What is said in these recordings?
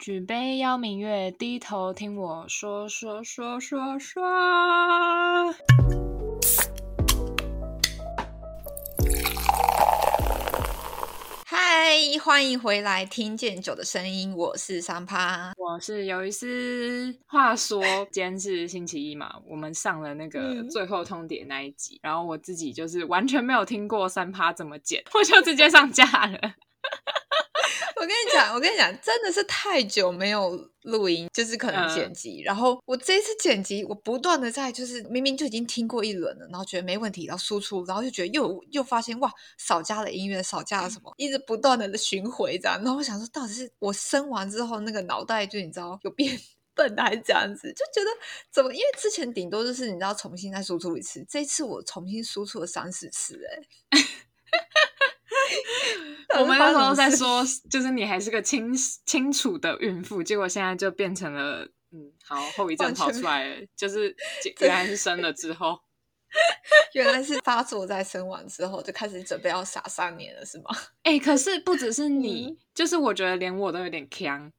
举杯邀明月，低头听我说说说说说。嗨，欢迎回来，听见酒的声音，我是三趴。我是尤一丝。话说今天是星期一嘛，我们上了那个嗯最后通牒那一集，然后我自己就是完全没有听过三趴怎么剪，我就直接上架了。我跟你讲，我跟你讲，真的是太久没有录音，就是可能嗯剪辑。然后我这一次剪辑，我不断的在就是明明就已经听过一轮了，然后觉得没问题，然后输出，然后就觉得又又发现哇，少加了音乐，少加了什么，一直不断的巡回这样。然后我想说，到底是我生完之后那个脑袋就你知道有变。笨还是这样子，就觉得怎么？因为之前顶多就是你知道重新再输出一次，这次我重新输出了三四次、欸，哎，我们那时候在说。就是你还是个清清楚的孕妇，结果现在就变成了，嗯，好后遗症跑出来了，就是原来是生了之后。原来是发作在生完之后就开始准备要傻三年了，是吗？哎、可是不只是嗯你，就是我觉得连我都有点呛，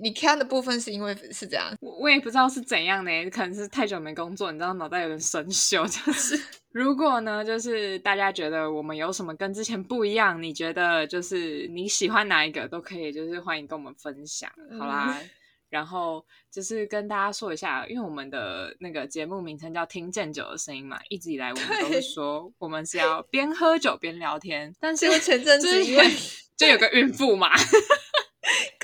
你看的部分是因为是这样，我我也不知道是怎样呢，可能是太久没工作，你知道脑袋有点生锈。就是如果呢，就是大家觉得我们有什么跟之前不一样，你觉得就是你喜欢哪一个都可以，就是欢迎跟我们分享，好啦。然后就是跟大家说一下，因为我们的那个节目名称叫“听见酒的声音”嘛，一直以来我们都对是说我们是要边喝酒边聊天，但是前阵子因为 就有个孕妇嘛，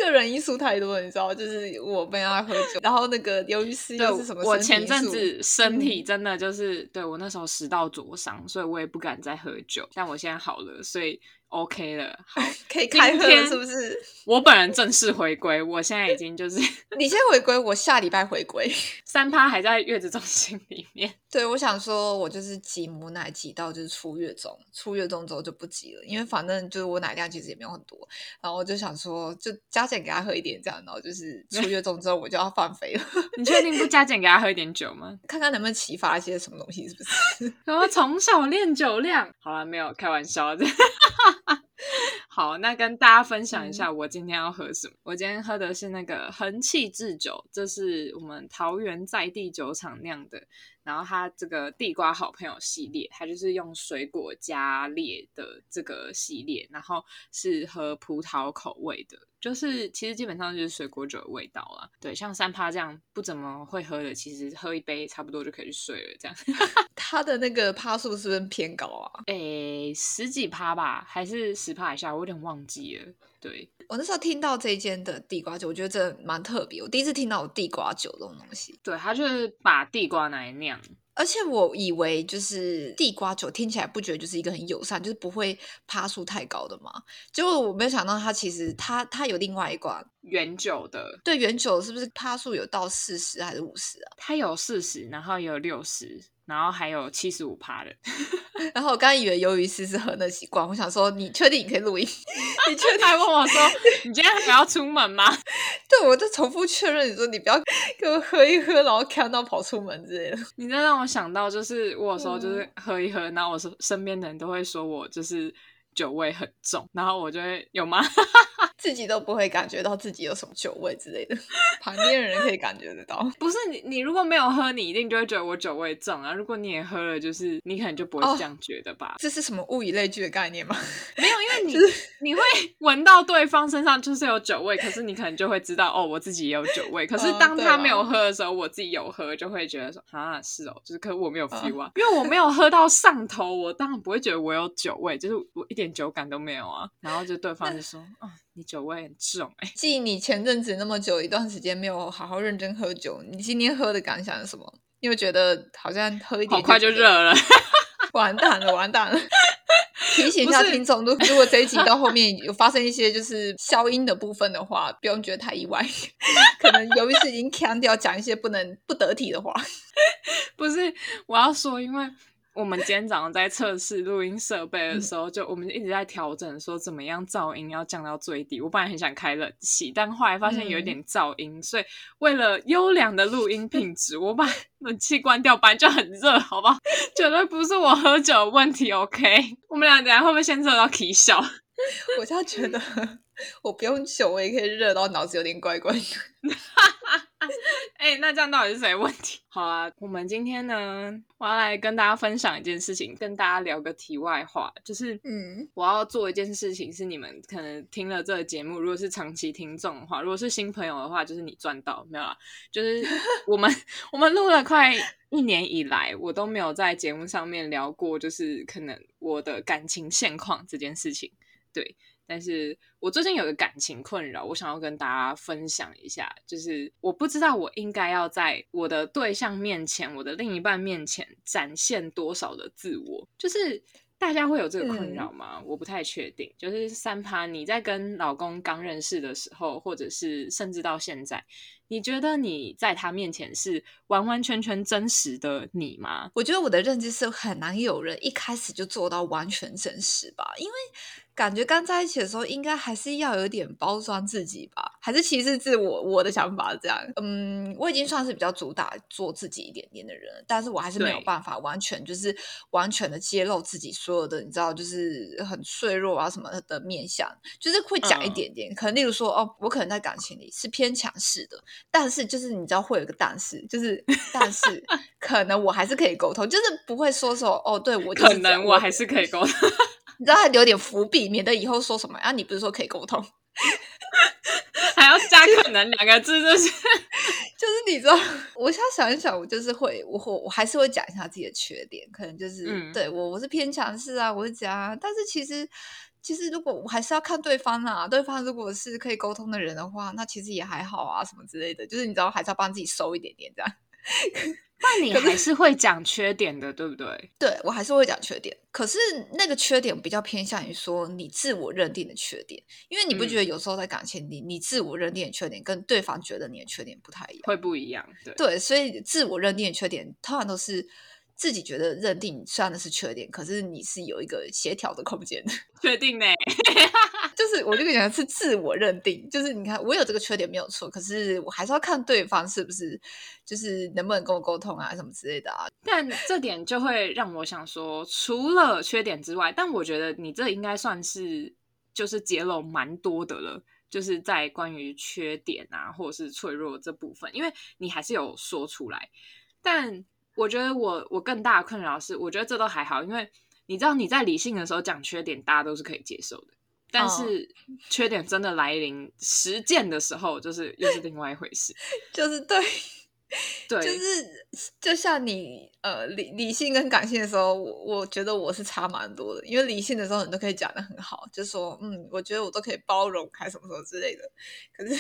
个人因素太多了，你知道，就是我被爱喝酒，然后那个由于是又是什么我前阵子身体嗯真的就是、对我那时候食道灼伤，所以我也不敢再喝酒。但我现在好了，所以 OK 了。好，可以开喝是不是？我本人正式回归，我现在已经就是你先回归，我下礼拜回归。三趴还在月子中心里面。对，我想说，我就是挤母奶挤到就是出月中，出月中之后就不挤了，因为反正就是我奶量其实也没有很多，然后我就想说，就加减给他喝一点这样，然后就是出月中之后我就要放飞了，你确定不加减给他喝一点酒吗？看看能不能启发一些什么东西，是不是？然后从小练酒量，好了，没有开玩笑的。好，那跟大家分享一下我今天要喝什么。我今天喝的是那个恒气制酒，这是我们桃园在地酒厂酿的。然后它这个地瓜好朋友系列，它就是用水果加烈的这个系列，然后是喝葡萄口味的，就是其实基本上就是水果酒的味道啦。对，像三趴这样不怎么会喝的，其实喝一杯差不多就可以去睡了，这样。它的那个趴数是不是偏高啊？诶，十几趴吧，还是十趴以下，我有点忘记了。对，我那时候听到这一间的地瓜酒，我觉得真的蛮特别，我第一次听到有地瓜酒这种东西，对，他就是把地瓜拿来酿。而且我以为就是地瓜酒听起来不觉得就是一个很友善，就是不会趴数太高的嘛，结果我没有想到它其实它它有另外一罐，原酒的，对原酒是不是趴数有到四十还是五十啊？它有四十，然后也有六十，然后还有七十五趴的。然后我刚刚以为鱿鱼丝是喝的习惯，我想说你确定你可以录音？你确定？他还问我说：“你今天还要出门吗 对，我就重复确认你说你不要给我喝一喝，然后看到跑出门之类的。？”你这让我想到，就是我有时候就是嗯喝一喝，然后我身身边的人都会说我就是酒味很重，然后我就会有吗？自己都不会感觉到自己有什么酒味之类的，旁边的人可以感觉得到。不是你，你如果没有喝，你一定就会觉得我酒味重啊。如果你也喝了，就是你可能就不会哦这样觉得吧？这是什么物以类聚的概念吗？没有，因为你、你会闻到对方身上就是有酒味，可是你可能就会知道哦，我自己也有酒味。可是当他没有喝的时候，我自己有喝，就会觉得说啊是哦，就是可我没有哦 feel 啊，因为我没有喝到上头，我当然不会觉得我有酒味，就是我一点酒感都没有啊。然后就对方就说啊、你酒味很重哎、继你前阵子那么久一段时间没有好好认真喝酒，你今天喝的感想是什么？你有觉得好像喝一点好快就热了。完蛋了，完蛋了！提醒一下听众，如如果这一集到后面有发生一些就是消音的部分的话，不用觉得太意外，可能由于是已经强调讲一些不能不得体的话。不是，我要说，因为我们今天早上在测试录音设备的时候，就我们一直在调整，说怎么样噪音要降到最低。我本来很想开冷气，但后来发现有一点噪音，所以为了优良的录音品质，我把 冷气关掉，不然就很热，好不好？绝对不是我喝酒的问题，OK？我们俩等下会不会先热到啼笑？我就觉得我不用酒，我也可以热到脑子有点怪怪的。哎、那这样到底是谁的问题？好啊，我们今天呢，我要来跟大家分享一件事情，跟大家聊个题外话，就是嗯我要做一件事情，是你们可能听了这个节目，如果是长期听众的话，如果是新朋友的话，就是你赚到没有啦？就是 我们我们录了快一年以来，我都没有在节目上面聊过，就是可能我的感情现况这件事情，对。但是我最近有个感情困扰，我想要跟大家分享一下，就是我不知道我应该要在我的对象面前，我的另一半面前展现多少的自我，就是大家会有这个困扰吗？我不太确定。就是三趴，你在跟老公刚认识的时候，或者是甚至到现在，你觉得你在他面前是完完全全真实的你吗？我觉得我的认知是很难有人一开始就做到完全真实吧，因为感觉刚在一起的时候，应该还是要有点包装自己吧，还是其实是我我的想法这样。嗯，我已经算是比较主打做自己一点点的人，但是我还是没有办法完全就是完全的揭露自己所有的，你知道，就是很脆弱啊什么的面相，就是会讲一嗯点点，可能例如说，哦，我可能在感情里是偏强势的，但是就是你知道会有一个但是，就是 但是可能我还是可以沟通，就是不会说说哦，对我可能我还是可以沟 通。你知道他留点伏笔，免得以后说什么啊，你不是说可以沟通，还要加可能两个字，就是就是你知道，我现在想一想，我就是会，我我我还是会讲一下自己的缺点，可能就是、嗯对我我是偏强势啊，我是这样啊，但是其实。其实，如果我还是要看对方啊，对方如果是可以沟通的人的话，那其实也还好啊，什么之类的。就是你知道，还是要帮自己收一点点这样。那你还是会讲缺点的，对不对？对我还是会讲缺点，可是那个缺点比较偏向于说你自我认定的缺点，因为你不觉得嗯有时候在感情里，你自我认定的缺点跟对方觉得你的缺点不太一样。会不一样，对。对，所以自我认定的缺点通常都是自己觉得认定虽然那是缺点，可是你是有一个协调的空间的。确定呢？就是我就跟你讲是自我认定，就是你看我有这个缺点没有错，可是我还是要看对方是不是就是能不能跟我沟通啊什么之类的啊。但这点就会让我想说，除了缺点之外，但我觉得你这应该算是就是揭露蛮多的了，就是在关于缺点啊或者是脆弱这部分，因为你还是有说出来。但我觉得我我更大的困扰是，我觉得这都还好，因为你知道你在理性的时候讲缺点，大家都是可以接受的。但哦是缺点真的来临实践的时候，就是又是另外一回事。就是对，对，就是就像你呃理理性跟感性的时候，我我觉得我是差蛮多的，因为理性的时候你都可以讲的很好，就说嗯，我觉得我都可以包容，还什么什么之类的。可是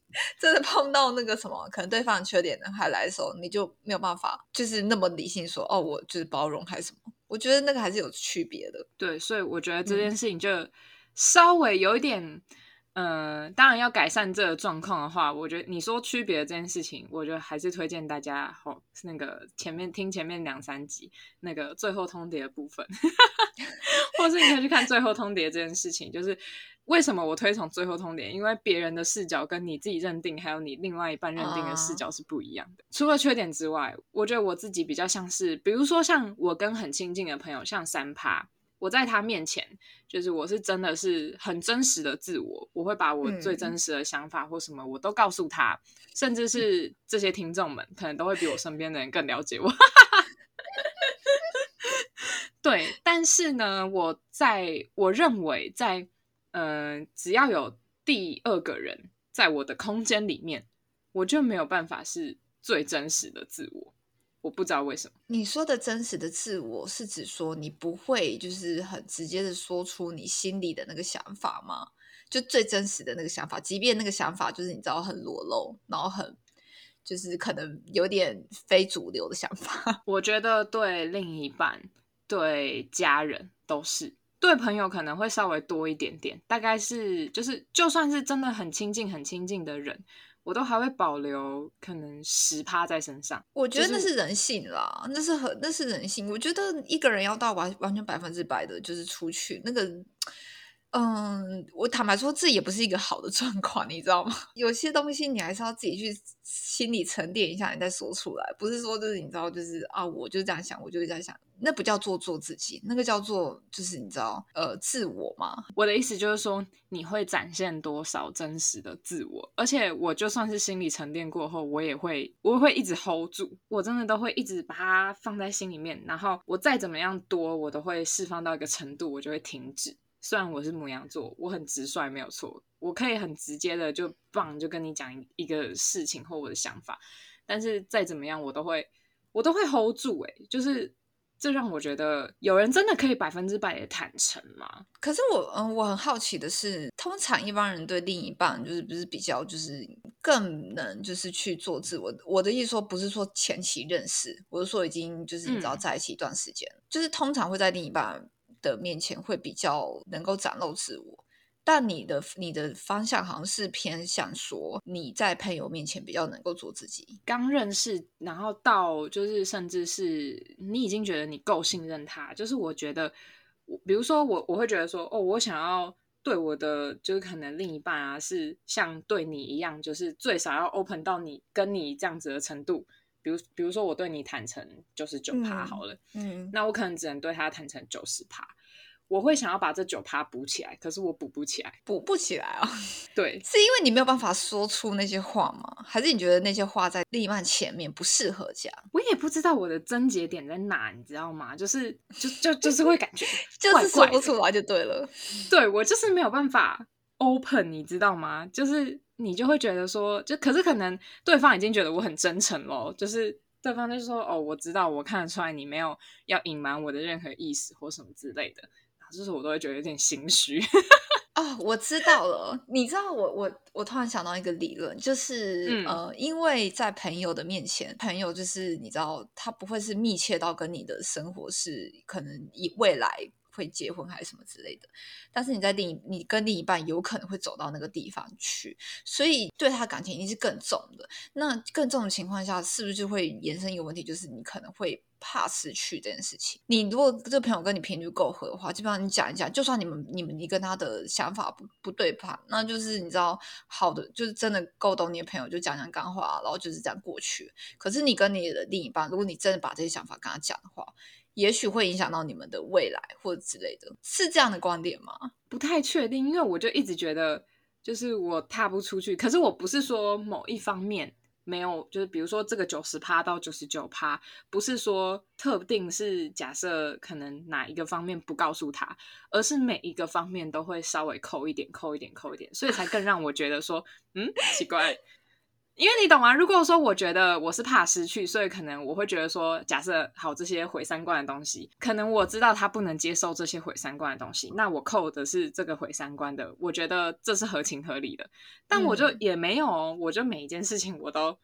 真的碰到那个什么，可能对方的缺点呢还来的时候，你就没有办法，就是那么理性说哦，我就是包容还是什么。我觉得那个还是有区别的。对，所以我觉得这嗯件事情就稍微有一点，呃，当然要改善这个状况的话，我觉得你说区别的这件事情，我觉得还是推荐大家哦，那个前面听前面两三集那个最后通牒的部分，或是你可以去看最后通牒这件事情，就是。为什么我推崇最后通牒？因为别人的视角跟你自己认定，还有你另外一半认定的视啊角是不一样的。除了缺点之外，我觉得我自己比较像是，比如说像我跟很亲近的朋友，像三趴，我在他面前，就是我是真的是很真实的自我，我会把我最嗯真实的想法或什么我都告诉他，甚至是这些听众们可能都会比我身边的人更了解我。对，但是呢，我在我认为在呃，只要有第二个人在我的空间里面，我就没有办法是最真实的自我。我不知道为什么。你说的真实的自我是指说你不会就是很直接的说出你心里的那个想法吗？就最真实的那个想法，即便那个想法就是你知道很裸露，然后很就是可能有点非主流的想法。我觉得对另一半、对家人都是，对朋友可能会稍微多一点点。大概是就是，就算是真的很亲近、很亲近的人，我都还会保留可能十趴在身上。我觉得那是人性啦，那是很那是人性。我觉得一个人要到完完全百分之百的，就是出去那个，嗯，我坦白说，这也不是一个好的状况，你知道吗？有些东西你还是要自己去心里沉淀一下，你再说出来，不是说就是你知道，就是啊，我就这样想，我就这样想，那不叫做做自己，那个叫做就是你知道呃自我嘛。我的意思就是说，你会展现多少真实的自我，而且我就算是心理沉淀过后，我也会我会一直 hold 住，我真的都会一直把它放在心里面，然后我再怎么样多，我都会释放到一个程度，我就会停止。虽然我是母羊座，我很直率，没有错，我可以很直接的就棒就跟你讲一个事情或我的想法，但是再怎么样，我都会我都会 hold 住，哎，就是这让我觉得有人真的可以百分之百的坦诚吗？可是我嗯，我很好奇的是，通常一般人对另一半就是不是比较就是更能就是去做自我。我的意思说不是说前期认识，我是说已经就是你知道在一起一段时间，就是通常会在另一半。的面前会比较能够展露自我，但你的你的方向好像是偏向说你在朋友面前比较能够做自己。刚认识，然后到就是甚至是你已经觉得你够信任他，就是我觉得，比如说我我会觉得说，哦，我想要对我的就是可能另一半啊，是像对你一样，就是最少要 open 到你跟你这样子的程度。比如，比如说我对你坦诚就是九趴好了，嗯，那我可能只能对他坦诚九十趴，我会想要把这九趴补起来，可是我补不起来，补不起来啊。对，是因为你没有办法说出那些话吗？还是你觉得那些话在另一半前面不适合讲？我也不知道我的症结点在哪，你知道吗？就是就就就是会感觉 就是说不出来就对了，对我就是没有办法 open，你知道吗？就是。你就会觉得说，就可是可能对方已经觉得我很真诚咯，就是对方就说哦，我知道，我看得出来你没有要隐瞒我的任何意思或什么之类的，就是我都会觉得有点心虚。哦，我知道了，你知道我我我突然想到一个理论，就是呃，因为在朋友的面前，朋友就是你知道他不会是密切到跟你的生活是可能以未来。会结婚还是什么之类的，但是你在另你跟另一半有可能会走到那个地方去，所以对他感情一定是更重的。那更重的情况下，是不是就会延伸一个问题，就是你可能会怕失去这件事情？你如果这个朋友跟你频率够合的话，基本上你讲一讲，就算你们你们你跟他的想法不不对盘，那就是你知道好的，就是真的够懂你的朋友，就讲讲干话，然后就是这样过去。可是你跟你的另一半，如果你真的把这些想法跟他讲的话，也许会影响到你们的未来或者之类的，是这样的观点吗？不太确定，因为我就一直觉得，就是我踏不出去。可是我不是说某一方面没有，就是比如说这个九十趴到九十九趴，不是说特定是假设可能哪一个方面不告诉他，而是每一个方面都会稍微扣一点，扣一点，扣一点，所以才更让我觉得说，嗯，奇怪。因为你懂吗？如果说我觉得我是怕失去，所以可能我会觉得说，假设好这些毁三观的东西，可能我知道他不能接受这些毁三观的东西，那我扣的是这个毁三观的，我觉得这是合情合理的。但我就也没有，我就每一件事情我都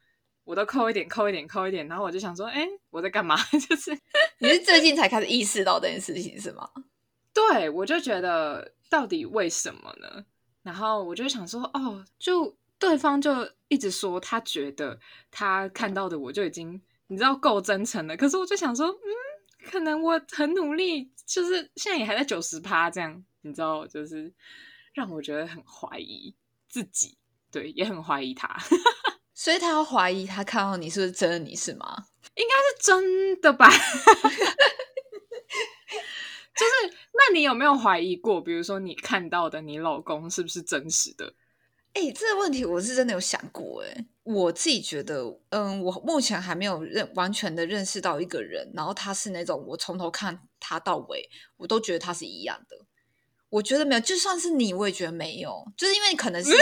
我都扣一点，扣一点，扣一点，然后我就想说，哎，我在干嘛？就是你是最近才开始意识到这件事情是吗？对，我就觉得到底为什么呢？然后我就想说，哦，就。对方就一直说他觉得他看到的我就已经你知道够真诚了，可是我就想说，嗯，可能我很努力，就是现在也还在九十趴这样，你知道，就是让我觉得很怀疑自己，对，也很怀疑他，所以他要怀疑他看到你是不是真的你是吗？应该是真的吧？就是那你有没有怀疑过，比如说你看到的你老公是不是真实的？哎，这个问题我是真的有想过。哎，我自己觉得，嗯，我目前还没有认完全的认识到一个人，然后他是那种我从头看他到尾，我都觉得他是一样的。我觉得没有，就算是你，我也觉得没有，就是因为你可能是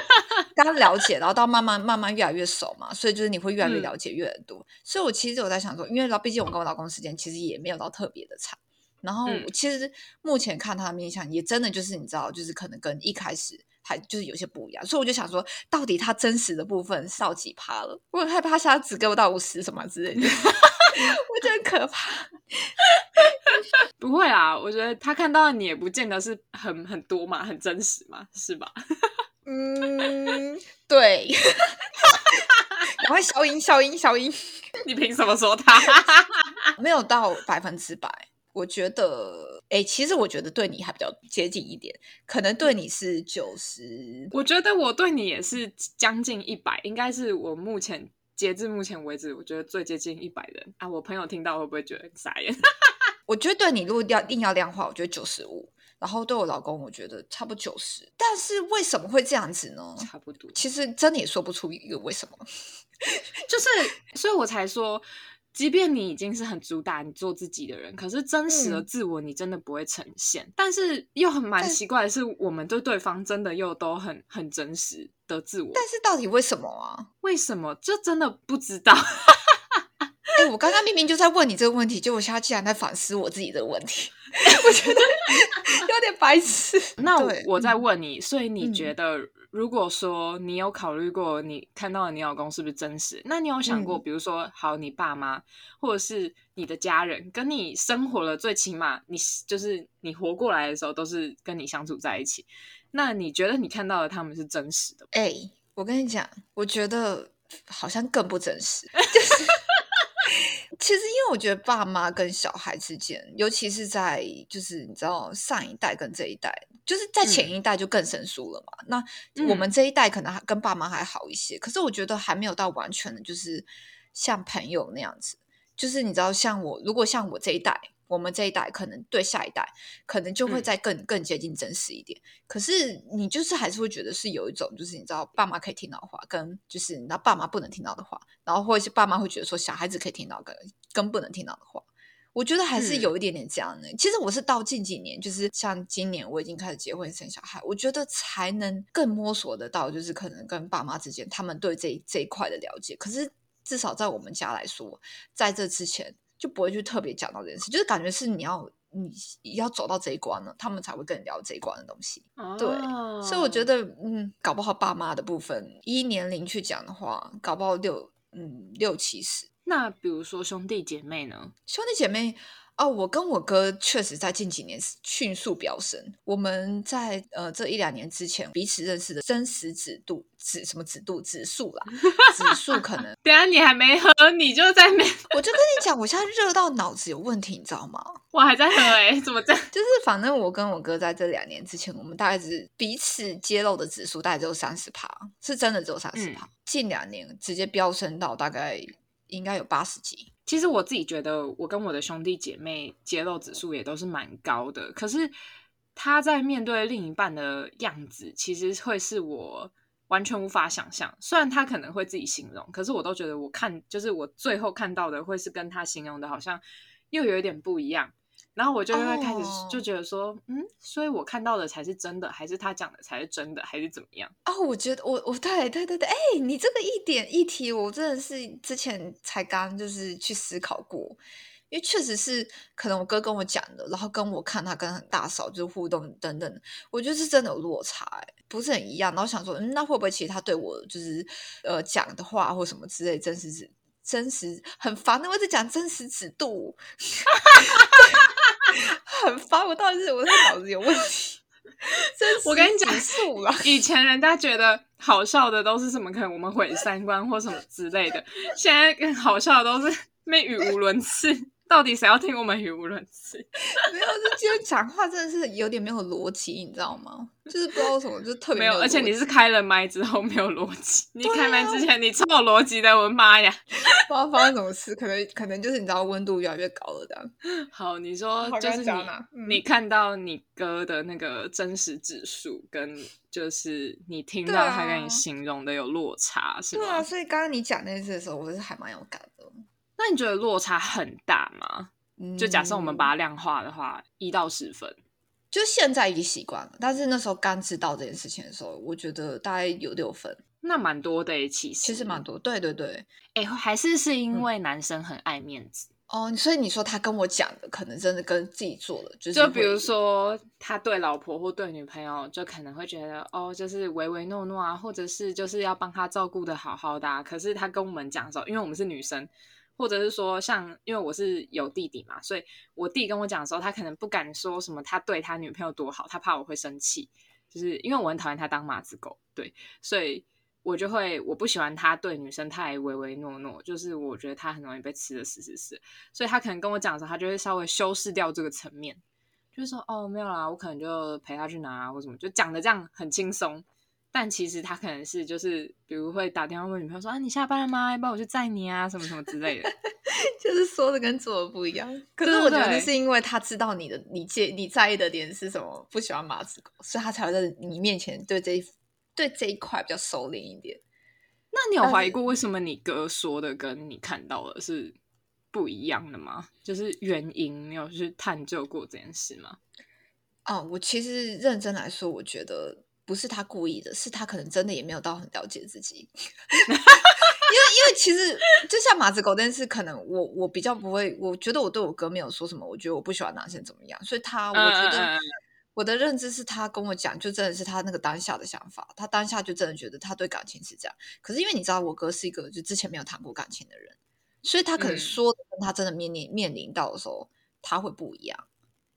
刚了解，然后到慢慢慢慢越来越熟嘛，所以就是你会越来越了解越多。所以我其实我在想说，因为毕竟我跟我老公时间其实也没有到特别的长，然后其实目前看他的面相，也真的就是你知道，就是可能跟一开始。还就是有些不一样，所以我就想说，到底他真实的部分少几趴了？我很害怕他只给我到五十什么之类的，我觉得可怕。不会啊，我觉得他看到你也不见得是很很多嘛，很真实嘛，是吧？嗯，对。赶快消音，消音，消音！你凭什么说他 没有到百分之百？我觉得，哎，其实我觉得对你还比较接近一点，可能对你是九十。我觉得我对你也是将近一百，应该是我目前截至目前为止，我觉得最接近一百人啊！我朋友听到会不会觉得很傻眼？我觉得对你如果要硬要量化，我觉得九十五。然后对我老公，我觉得差不多九十。但是为什么会这样子呢？差不多。其实真的也说不出一个为什么。就是，所以我才说，即便你已经是很主打你做自己的人，可是真实的自我你真的不会呈现。但是又很蛮奇怪的是，我们对对方真的又都很很真实的自我。但是到底为什么啊？为什么？这真的不知道。哎，我刚刚明明就在问你这个问题，结果现在竟然在反思我自己的问题，我觉得有点白痴。那我再问你，所以你觉得，如果说你有考虑过你看到的你老公是不是真实？那你有想过，比如说，好，你爸妈或者是你的家人跟你生活了，最起码你就是你活过来的时候都是跟你相处在一起，那你觉得你看到的他们是真实的？哎，我跟你讲，我觉得好像更不真实，就是。其实，因为我觉得爸妈跟小孩之间，尤其是在就是你知道上一代跟这一代，就是在前一代就更生疏了嘛。那我们这一代可能还跟爸妈还好一些，可是我觉得还没有到完全的，就是像朋友那样子。就是你知道，像我如果像我这一代。我们这一代可能对下一代，可能就会再更更接近真实一点。可是你就是还是会觉得是有一种，就是你知道爸妈可以听到的话，跟就是你知道爸妈不能听到的话，然后或者是爸妈会觉得说小孩子可以听到跟跟不能听到的话，我觉得还是有一点点这样的。其实我是到近几年，就是像今年我已经开始结婚生小孩，我觉得才能更摸索得到，就是可能跟爸妈之间他们对这这一块的了解。可是至少在我们家来说，在这之前。就不会去特别讲到这件事，就是感觉是你要你要走到这一关了，他们才会跟你聊这一关的东西。对，所以我觉得，嗯，搞不好爸妈的部分依年龄去讲的话，搞不好六嗯六七十。那比如说兄弟姐妹呢？兄弟姐妹。哦，我跟我哥确实在近几年迅速飙升。我们在呃这一两年之前彼此认识的真实指度指什么指度指数啦，指数可能。等下你还没喝，你就在没？我就跟你讲，我现在热到脑子有问题，你知道吗？我还在喝哎，怎么这样？就是反正我跟我哥在这两年之前，我们大概只彼此揭露的指数大概只有三十趴，是真的只有三十趴。近两年直接飙升到大概应该有八十几。其实我自己觉得，我跟我的兄弟姐妹揭露指数也都是蛮高的。可是他在面对另一半的样子，其实会是我完全无法想象。虽然他可能会自己形容，可是我都觉得我看，就是我最后看到的，会是跟他形容的，好像又有一点不一样。然后我就会开始就觉得说，嗯，所以我看到的才是真的，还是他讲的才是真的，还是怎么样？哦，我觉得我我对对对对，哎，你这个一点一提，我真的是之前才刚就是去思考过，因为确实是可能我哥跟我讲的，然后跟我看他跟大嫂就是互动等等，我觉得是真的有落差，哎，不是很一样。然后想说，嗯，那会不会其实他对我就是呃讲的话或什么之类，真实是真实很烦的，我在讲真实尺度。很烦，我到底是我的脑子有问题？真我跟你讲，素了。以前人家觉得好笑的都是什么？可能我们毁三观或什么之类的。现在更好笑的都是没语无伦次。到底谁要听我们语无伦次？没有，就今天讲话真的是有点没有逻辑，你知道吗？就是不知道什么，就特别没有。而且你是开了麦之后没有逻辑，你开麦之前你超有逻辑的，我的妈呀！不知道发生什么事，可能可能就是你知道温度越来越高了这样。好，你说就是你你看到你哥的那个真实指数，跟就是你听到他跟你形容的有落差，是吗？对啊，所以刚刚你讲那次的时候，我是还蛮有感的。那你觉得落差很大吗？就假设我们把它量化的话，一到十分，就现在已经习惯了。但是那时候刚知道这件事情的时候，我觉得大概有六分，那蛮多的。其实其实蛮多，对对对。哎，还是是因为男生很爱面子哦。所以你说他跟我讲的，可能真的跟自己做的，就是就比如说他对老婆或对女朋友，就可能会觉得哦，就是唯唯诺诺啊，或者是就是要帮他照顾的好好的。可是他跟我们讲的时候，因为我们是女生。或者是说，像因为我是有弟弟嘛，所以我弟跟我讲的时候，他可能不敢说什么他对他女朋友多好，他怕我会生气。就是因为我很讨厌他当马子狗，对，所以我就会我不喜欢他对女生太唯唯诺诺，就是我觉得他很容易被吃的死死死。所以他可能跟我讲的时候，他就会稍微修饰掉这个层面，就是说哦没有啦，我可能就陪他去拿啊或什么，就讲的这样很轻松。但其实他可能是就是，比如会打电话问女朋友说：“啊，你下班了吗？要不要我去载你啊？什么什么之类的。”就是说的跟做的不一样。可是我觉得对是因为他知道你的你介你在意的点是什么，不喜欢马子狗，所以他才会在你面前对这一对这一块比较收敛一点。那你有怀疑过为什么你哥说的跟你看到的是不一样的吗？就是原因，你有去探究过这件事吗？啊，我其实认真来说，我觉得不是他故意的，是他可能真的也没有到很了解自己。因为，因为其实就像马子狗但是，可能我我比较不会，我觉得我对我哥没有说什么，我觉得我不喜欢男生怎么样，所以他我觉得我的认知是他跟我讲，就真的是他那个当下的想法，他当下就真的觉得他对感情是这样。可是因为你知道，我哥是一个就之前没有谈过感情的人，所以他可能嗯说的跟他真的面临面临到的时候，他会不一样。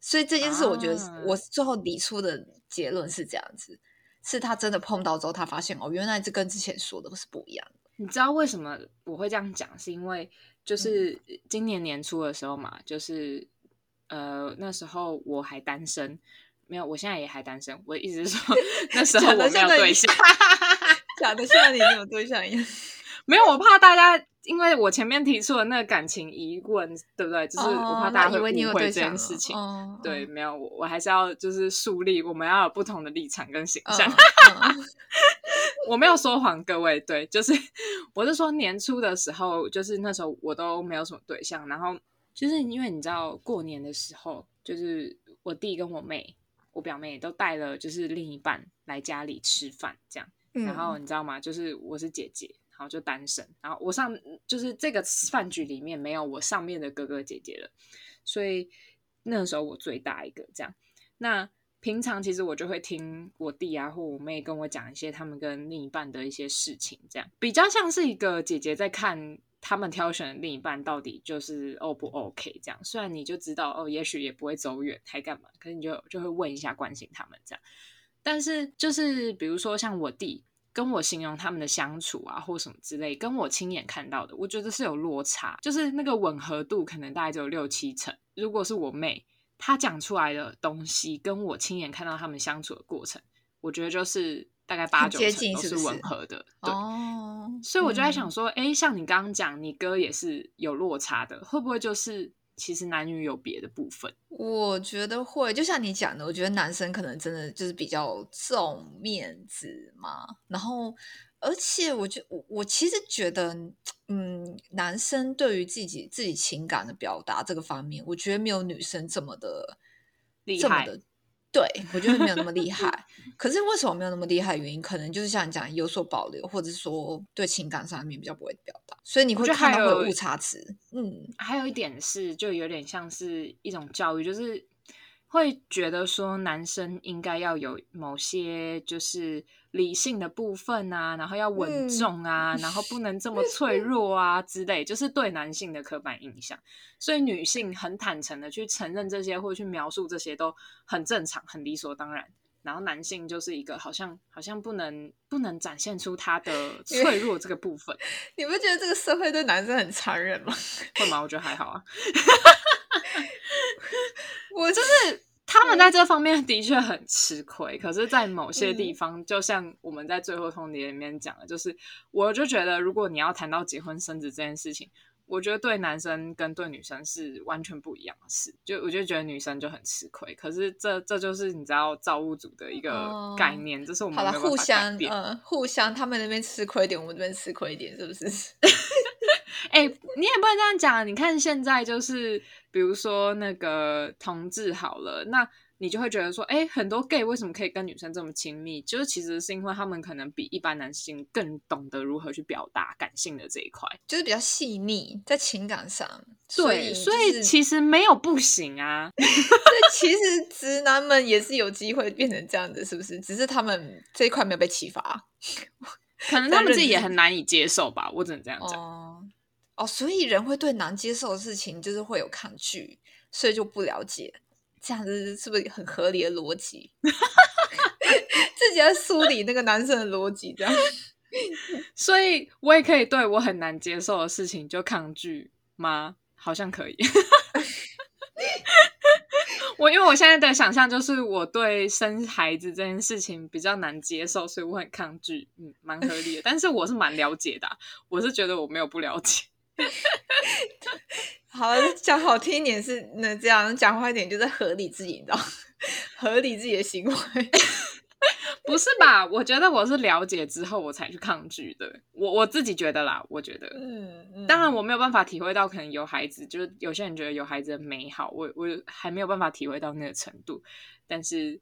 所以这件事，我觉得我最后理出的结论是这样子：是他真的碰到之后，他发现哦，原来这跟之前说的是不一样的。你知道为什么我会这样讲？是因为就是嗯今年年初的时候嘛，就是呃那时候我还单身，没有，我现在也还单身。我一直是说 那时候我没有对象，讲的像你没有对象一样，没有，我怕大家。因为我前面提出的那个感情疑问，对不对？就是我怕哦大家会误会这件事情。哦对，，没有，我我还是要就是树立我们要有不同的立场跟形嗯象。我没有说谎，各位，对，就是我是说年初的时候，就是那时候我都没有什么对象，然后就是因为你知道过年的时候，就是我弟跟我妹、我表妹都带了就是另一半来家里吃饭，这样，嗯然后你知道吗？就是我是姐姐。然后就单身，然后我上就是这个饭局里面没有我上面的哥哥姐姐了，所以那个时候我最大一个这样。那平常其实我就会听我弟啊或我妹跟我讲一些他们跟另一半的一些事情，这样比较像是一个姐姐在看他们挑选另一半到底就是 O 不 OK 这样。虽然你就知道哦，也许也不会走远，还干嘛？可是你就就会问一下关心他们这样。但是就是比如说像我弟。跟我形容他们的相处啊，或什么之类，跟我亲眼看到的，我觉得是有落差，就是那个吻合度可能大概只有六七成。如果是我妹，她讲出来的东西，跟我亲眼看到他们相处的过程，我觉得就是大概八九成都近是吻合的。对，哦，所以我就在想嗯说，哎、像你刚刚讲，你哥也是有落差的，会不会就是其实男女有别的部分？我觉得会，就像你讲的，我觉得男生可能真的就是比较重面子嘛。然后，而且我觉我我其实觉得，嗯，男生对于自己自己情感的表达这个方面，我觉得没有女生这么的厉害这么的。对，我觉得没有那么厉 害。可是为什么没有那么厉害？原因可能就是像你讲有所保留，或者是说对情感上面比较不会表达，所以你会看到会有误差值。嗯，还有一点是，就有点像是一种教育，就是会觉得说男生应该要有某些就是理性的部分啊，然后要稳嗯重啊，然后不能这么脆 弱啊之类，就是对男性的刻板印象。所以女性很坦诚的去承认这些，或者去描述这些都很正常、很理所当然。然后男性就是一个好像好像不能不能展现出他的脆弱这个部分，你不觉得这个社会对男生很残忍吗？会吗？我觉得还好啊。我就是他们在这方面的确很吃亏，可是，在某些嗯地方，就像我们在最后通牒里面讲的，就是我就觉得，如果你要谈到结婚生子这件事情，我觉得对男生跟对女生是完全不一样的事。就我就觉得女生就很吃亏，可是这这就是你知道造物主的一个哦概念，这是我们好了，没有办法改互相互相他们那边吃亏一点，我们这边吃亏一点，是不是？哎、你也不能这样讲。你看现在就是，比如说那个同志好了，那你就会觉得说，哎、很多 gay 为什么可以跟女生这么亲密？就是其实是因为他们可能比一般男性更懂得如何去表达感性的这一块。就是比较细腻，在情感上。对，所以就是其实没有不行啊。所以其实直男们也是有机会变成这样子，是不是？只是他们这一块没有被启发。可能 他们自己也很难以接受吧，我只能这样讲。哦哦，所以人会对难接受的事情就是会有抗拒，所以就不了解。这样子是不是很合理的逻辑？自己在梳理那个男生的逻辑，这样。所以我也可以对我很难接受的事情就抗拒吗？好像可以。我因为我现在的想象就是我对生孩子这件事情比较难接受，所以我很抗拒，嗯，蛮合理的。但是我是蛮了解的、我是觉得我没有不了解。好，讲好听一点是那这样，讲坏一点就是合理自己，你知道，合理自己的行为。不是吧？我觉得我是了解之后我才去抗拒的。我我自己觉得啦，我觉得，嗯，当然我没有办法体会到，可能有孩子，就是有些人觉得有孩子的美好，我我还没有办法体会到那个程度。但是，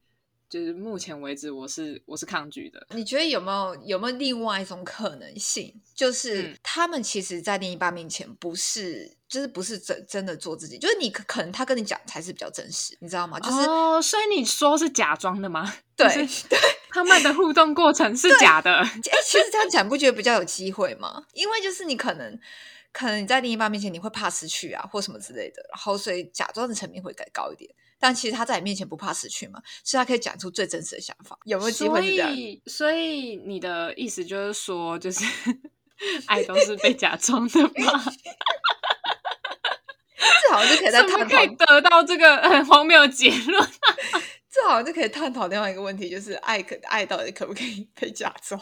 就是目前为止，我是我是抗拒的。你觉得有没有有没有另外一种可能性，就是他们其实，在另一半面前不是，就是不是真真的做自己，就是你可可能他跟你讲才是比较真实，你知道吗？就是哦，所以你说是假装的吗？对对。他们的互动过程是假的。哎，其实这样讲不觉得比较有机会吗？因为就是你可能，可能你在另一半面前你会怕失去啊，或什么之类的，然后所以假装的层面会更高一点。但其实他在你面前不怕死去嘛，所以他可以讲出最真实的想法。有没有机会这样？所以你的意思就是说，就是 爱都是被假装的吗？这好像就可以在探讨，得到这个很荒谬的结论。这好像就可以探讨另外一个问题，就是爱可爱到底可不可以被假装？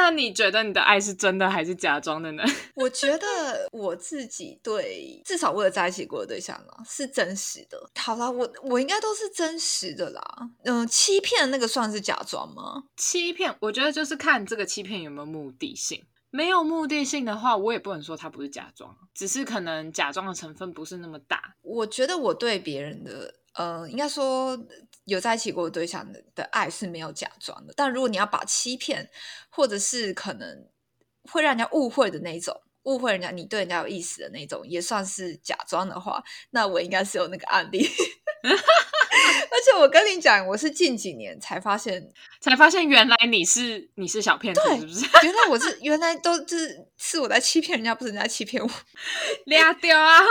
哎，那你觉得你的爱是真的还是假装的呢？我觉得我自己对至少我有在一起过的对象啊是真实的。好啦，我我应该都是真实的啦。嗯，欺骗那个算是假装吗？欺骗，我觉得就是看这个欺骗有没有目的性。没有目的性的话，我也不能说它不是假装，只是可能假装的成分不是那么大。我觉得我对别人的。呃，应该说有在一起过对象的的爱是没有假装的，但如果你要把欺骗或者是可能会让人家误会的那种，误会人家你对人家有意思的那种，也算是假装的话，那我应该是有那个案例。而且我跟你讲，我是近几年才发现，才发现原来你是你是小骗子，是不是？原来我是原来都是是我在欺骗人家，不是人家欺骗我，俩掉啊！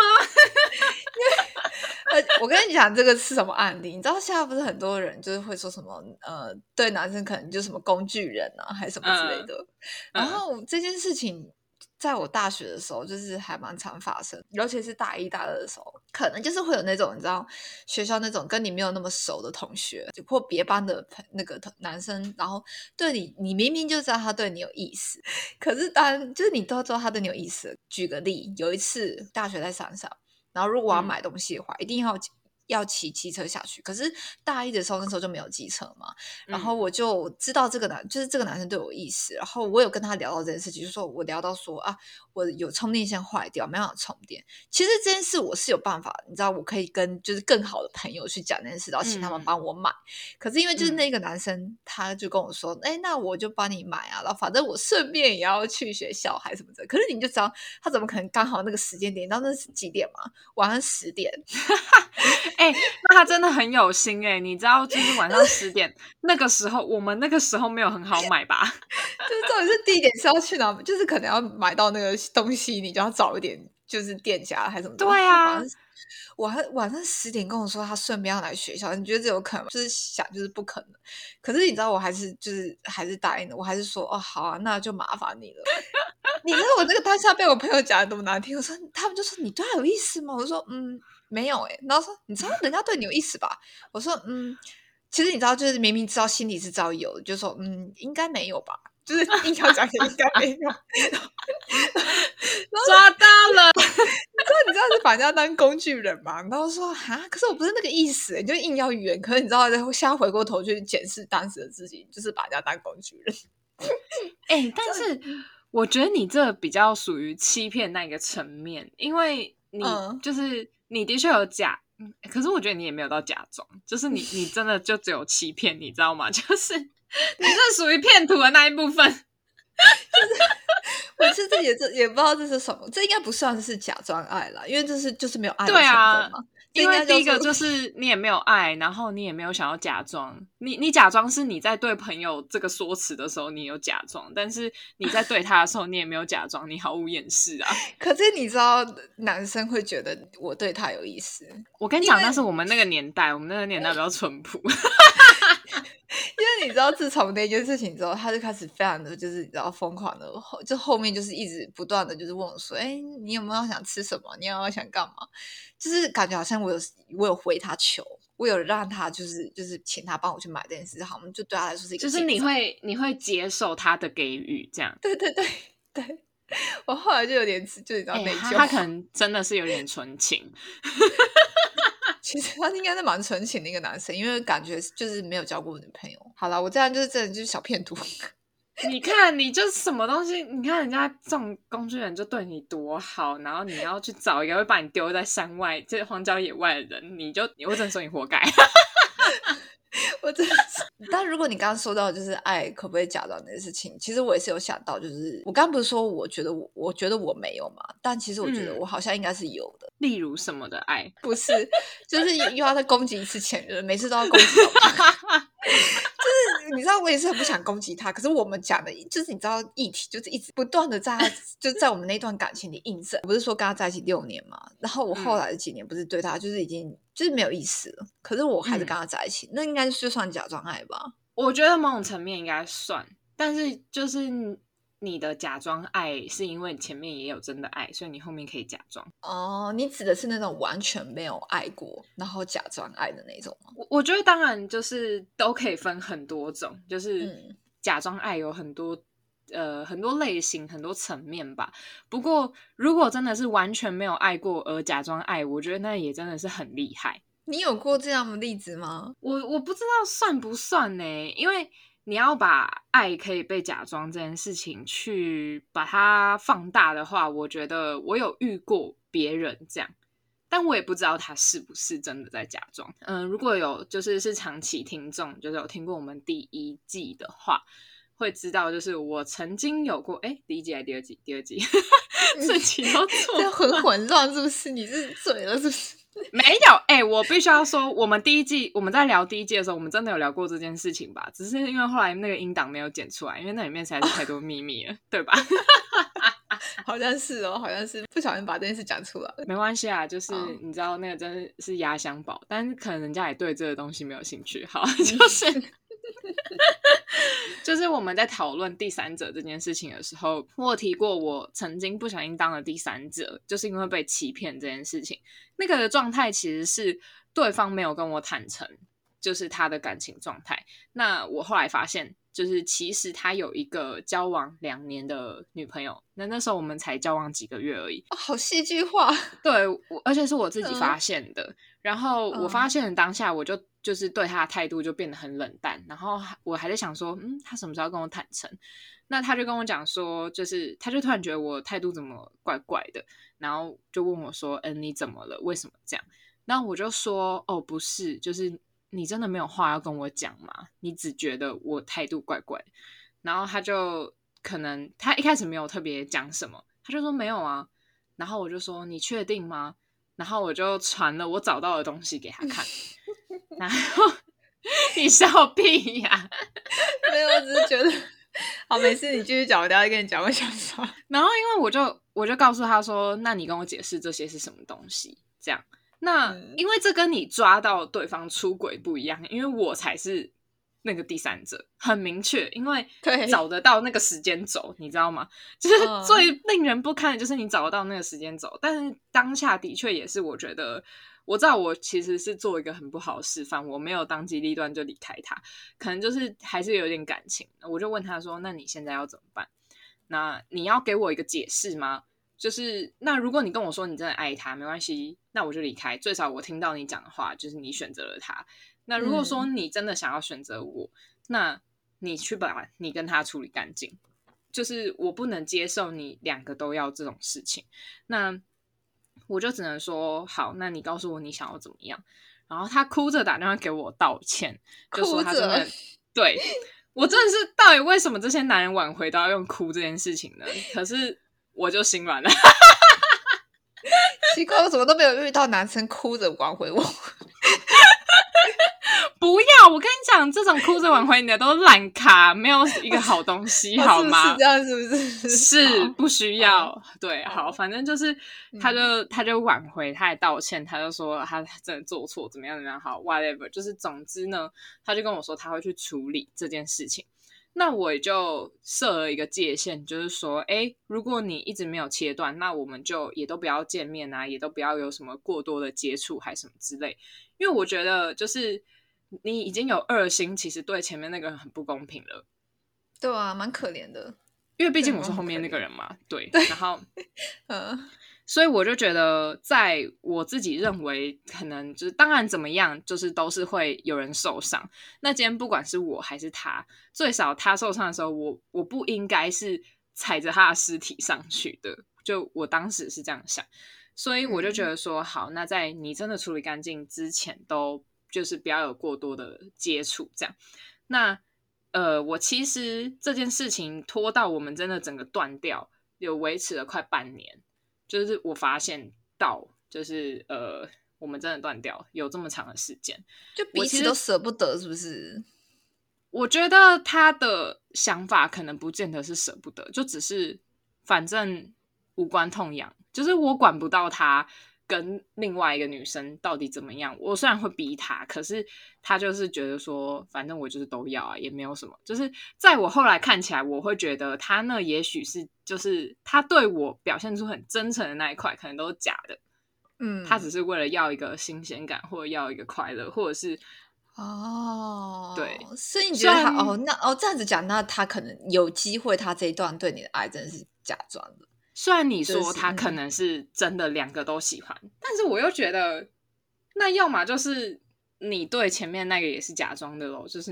呃，我跟你讲，这个是什么案例？你知道现在不是很多人就是会说什么呃，对男生可能就什么工具人啊，还是什么之类的。然后这件事情。在我大学的时候，就是还蛮常发生，尤其是大一、大二的时候，可能就是会有那种你知道，学校那种跟你没有那么熟的同学，或别班的那个男生，然后对你，你明明就知道他对你有意思，可是当就是你都知道他对你有意思。举个例，有一次大学在山上，然后如果我要买东西的话，一定要。要骑机车下去，可是大一的时候那时候就没有机车嘛，然后我就知道这个男就是这个男生对我意思，然后我有跟他聊到这件事情，就说我聊到说啊，我有充电线坏掉，没办法充电。其实这件事我是有办法，你知道，我可以跟就是更好的朋友去讲这件事，然后请他们帮我买。可是因为就是那个男生，他就跟我说，哎，那我就帮你买啊，然后反正我顺便也要去学校还是什么的。可是你就知道他怎么可能刚好那个时间点，你知道那是几点吗？晚上十点。哎，那他真的很有心哎！你知道，就是晚上 十点那个时候，我们那个时候没有很好买吧？就是到底是地点是要去哪？就是可能要买到那个东西，你就要早一点，就是店家还是什么？对啊，晚上晚上十点跟我说他顺便要来学校，你觉得这有可能吗？就是想就是不可能。可是你知道，我还是就是还是答应了，我还是说哦好啊，那就麻烦你了。你知道我那个当下被我朋友讲的多么难听？我说他们就说你对他有意思吗？我说嗯。没有哎，然后说你知道人家对你有意思吧？我说嗯，其实你知道，就是明明知道心里是知道有，就说嗯，应该没有吧？就是硬要讲应该没有，抓到了。你知道你知道是把人家当工具人嘛？然后说啊，可是我不是那个意思，你就硬要圆。可是你知道，现在回过头去检视当时的自己，就是把人家当工具人。哎，但 是我觉得你这比较属于欺骗那个层面，因为你就是。你的确有假，可是我觉得你也没有到假装，就是你 你真的就只有欺骗，你知道吗？就是你这属于骗徒的那一部分，就 是我是这也这也不知道这是什么，这应该不算是假装爱了，因为这是就是没有爱的成分嘛。因为第一个就是 你也没有爱，然后你也没有想要假装，你你假装是你在对朋友这个说辞的时候你有假装，但是你在对他的时候你也没有假装，你毫无掩饰啊。可是你知道男生会觉得我对他有意思，我跟你讲，那是我们那个年代，我们那个年代比较淳朴。因为你知道，自从那件事情之后，他就开始非常的就是你知道疯狂的后，就后面就是一直不断的就是问我说：“哎，你有没有想吃什么？你有没有想干嘛？”就是感觉好像我有我有回他求，我有让他就是就是请他帮我去买这件事，好像就对他来说是一个，就是你会你会接受他的给予这样，对对对对。我后来就有点就你知道哎内疚。他他可能真的是有点纯情，其实他应该是蛮纯情的一个男生，因为感觉就是没有交过女朋友。好了，我这样就是真的就是小骗徒。你看，你就什么东西？你看人家这种工具人就对你多好，然后你要去找一个会把你丢在山外、这荒郊野外的人，你就我只能说你活该。我真的是，但如果你刚刚说到就是爱可不可以假装那件事情，其实我也是有想到，就是我刚刚不是说我觉得我我觉得我没有嘛，但其实我觉得嗯。我好像应该是有的，例如什么的爱，不是，就是又要再攻击一次前任，每次都要攻击。就是你知道，我也是很不想攻击他，可是我们讲的，就是你知道议题，就是一直不断的在他，就在我们那段感情里印证。不是说跟他在一起六年嘛，然后我后来的几年不是对他就是已经就是没有意思了，可是我还是跟他在一起，那应该就算假装爱吧？我觉得某种层面应该算，但是就是你你的假装爱，是因为你前面也有真的爱，所以你后面可以假装。哦，你指的是那种完全没有爱过，然后假装爱的那种吗？我我觉得当然就是都可以分很多种，就是嗯假装爱有很多呃很多类型、很多层面吧。不过如果真的是完全没有爱过而假装爱，我觉得那也真的是很厉害。你有过这样的例子吗？我我不知道算不算呢，因为你要把爱可以被假装这件事情去把它放大的话，我觉得我有遇过别人这样，但我也不知道他是不是真的在假装。嗯，如果有就是是长期听众，就是有听过我们第一季的话。会知道，就是我曾经有过，哎，第一季还是第二季？第二季，自己都 错很混乱，是不是？你是醉了，是不是？没有，哎、我必须要说，我们第一季我们在聊第一季的时候，我们真的有聊过这件事情吧？只是因为后来那个音档没有剪出来，因为那里面实在是太多秘密了，对吧？好像是哦，好像是不小心把这件事讲出来了。没关系啊，就是嗯你知道那个真的是压箱宝，但是可能人家也对这个东西没有兴趣。好，就是 就是我们在讨论第三者这件事情的时候，我提过我曾经不小心当了第三者，就是因为被欺骗这件事情。那个状态其实是对方没有跟我坦诚，就是他的感情状态。那我后来发现，就是其实他有一个交往两年的女朋友，那那时候我们才交往几个月而已。哦，好戏剧化。对，我而且是我自己嗯发现的。然后我嗯发现的当下，我就就是对他的态度就变得很冷淡。然后我还在想说，嗯，他什么时候要跟我坦诚？那他就跟我讲说，就是他就突然觉得我态度怎么怪怪的，然后就问我说，嗯，你怎么了？为什么这样？那我就说，哦，不是，就是你真的没有话要跟我讲吗？你只觉得我态度怪怪。然后他就可能他一开始没有特别讲什么，他就说没有啊。然后我就说你确定吗？然后我就传了我找到的东西给他看，然后你笑屁呀、没有，我只是觉得，好，没事，你继续讲，我等下再跟你讲我想说。然后因为我就我就告诉他说，那你跟我解释这些是什么东西？这样，那、嗯因为这跟你抓到对方出轨不一样，因为我才是那个第三者，很明确，因为找得到那个时间轴，你知道吗？就是嗯最令人不堪的就是你找得到那个时间轴，但是当下的确也是我觉得。我知道我其实是做一个很不好的示范，我没有当机立断就离开他，可能就是还是有点感情。我就问他说：“那你现在要怎么办？那你要给我一个解释吗？就是那如果你跟我说你真的爱他，没关系，那我就离开。最少我听到你讲的话，就是你选择了他。那如果说你真的想要选择我，那你去把你跟他处理干净。就是我不能接受你两个都要这种事情。那我就只能说好，那你告诉我你想要怎么样。然后他哭着打电话给我道歉，就说他真 对我真的是到底为什么这些男人挽回都要用哭这件事情呢？可是我就心软了。奇怪，我怎么都没有遇到男生哭着挽回我。不要，我跟你讲，这种哭着挽回你的都是烂咖，没有一个好东西，好吗是这？样是不是？是不需要，对，好好，反正就是，他就他就挽回，他也道歉，他就说他真的做错，怎么样怎么样，好，whatever，就是总之呢，他就跟我说他会去处理这件事情。那我也就设了一个界限，就是说，哎，如果你一直没有切断，那我们就也都不要见面啊，也都不要有什么过多的接触，还什么之类。因为我觉得，就是你已经有二心，其实对前面那个人很不公平了。对啊，蛮可怜的。因为毕竟我是后面那个人嘛，对，然后嗯 所以我就觉得，在我自己认为，可能就是当然怎么样，就是都是会有人受伤。那今天不管是我还是他，最少他受伤的时候，我我不应该是踩着他的尸体上去的。就我当时是这样想，所以我就觉得说，好，那在你真的处理干净之前，都就是不要有过多的接触，这样。那呃，我其实这件事情拖到我们真的整个断掉，有维持了快半年。就是我发现到，就是呃，我们真的断掉有这么长的时间。就彼此都舍不得，是不是？我觉得他的想法可能不见得是舍不得，就只是反正无关痛痒，就是我管不到他跟另外一个女生到底怎么样。我虽然会逼他，可是他就是觉得说，反正我就是都要啊，也没有什么。就是在我后来看起来，我会觉得他那也许是就是他对我表现出很真诚的那一块，可能都是假的。嗯，他只是为了要一个新鲜感，或者要一个快乐，或者是哦，对，所以你觉得他哦，那哦这样子讲，那他可能有机会，他这一段对你的爱真的是假装的。虽然你就是说他可能是真的两个都喜欢，但是我又觉得，那要么就是你对前面那个也是假装的咯，就是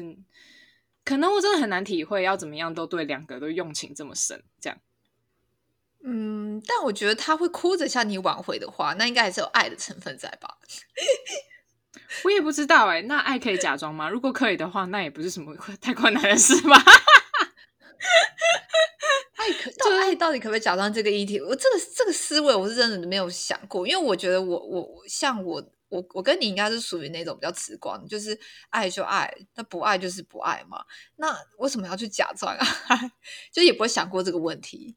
可能我真的很难体会要怎么样都对两个都用情这么深，这样嗯，但我觉得他会哭着向你挽回的话，那应该还是有爱的成分在吧？我也不知道哎、那爱可以假装吗？如果可以的话，那也不是什么 太困难的事吧。爱可到爱到底可不可以假装这个议题？我这个这个思维我是真的没有想过，因为我觉得我我我像我我我跟你应该是属于那种比较直观，就是爱就爱，那不爱就是不爱嘛。那为什么要去假装啊？就也不会想过这个问题。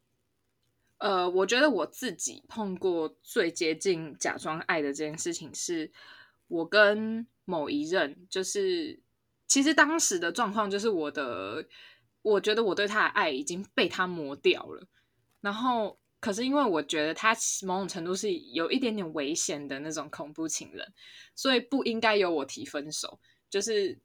呃，我觉得我自己碰过最接近假装爱的这件事情，是我跟某一任，就是其实当时的状况就是我的，我觉得我对他的爱已经被他磨掉了，然后可是因为我觉得他某种程度是有一点点危险的那种恐怖情人，所以不应该由我提分手，就是